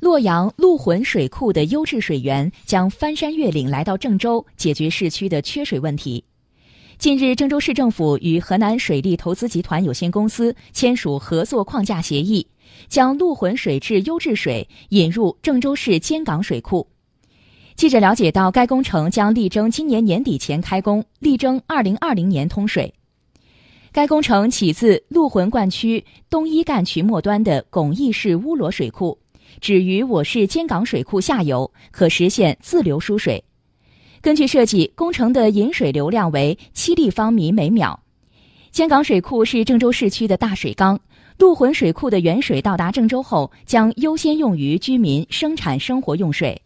洛阳陆浑水库的优质水源将翻山越岭来到郑州，解决市区的缺水问题。近日，郑州市政府与河南水利投资集团有限公司签署合作框架协议，将陆浑水质优质水引入郑州市尖港水库。记者了解到，该工程将力争今年年底前开工，力争二零二零年通水。该工程起自陆浑灌区东一干渠末端的巩义市乌罗水库。止于我市尖港水库下游，可实现自流输水。根据设计，工程的引水流量为七立方米每秒。尖港水库是郑州市区的大水缸，陆浑水库的原水到达郑州后，将优先用于居民生产生活用水。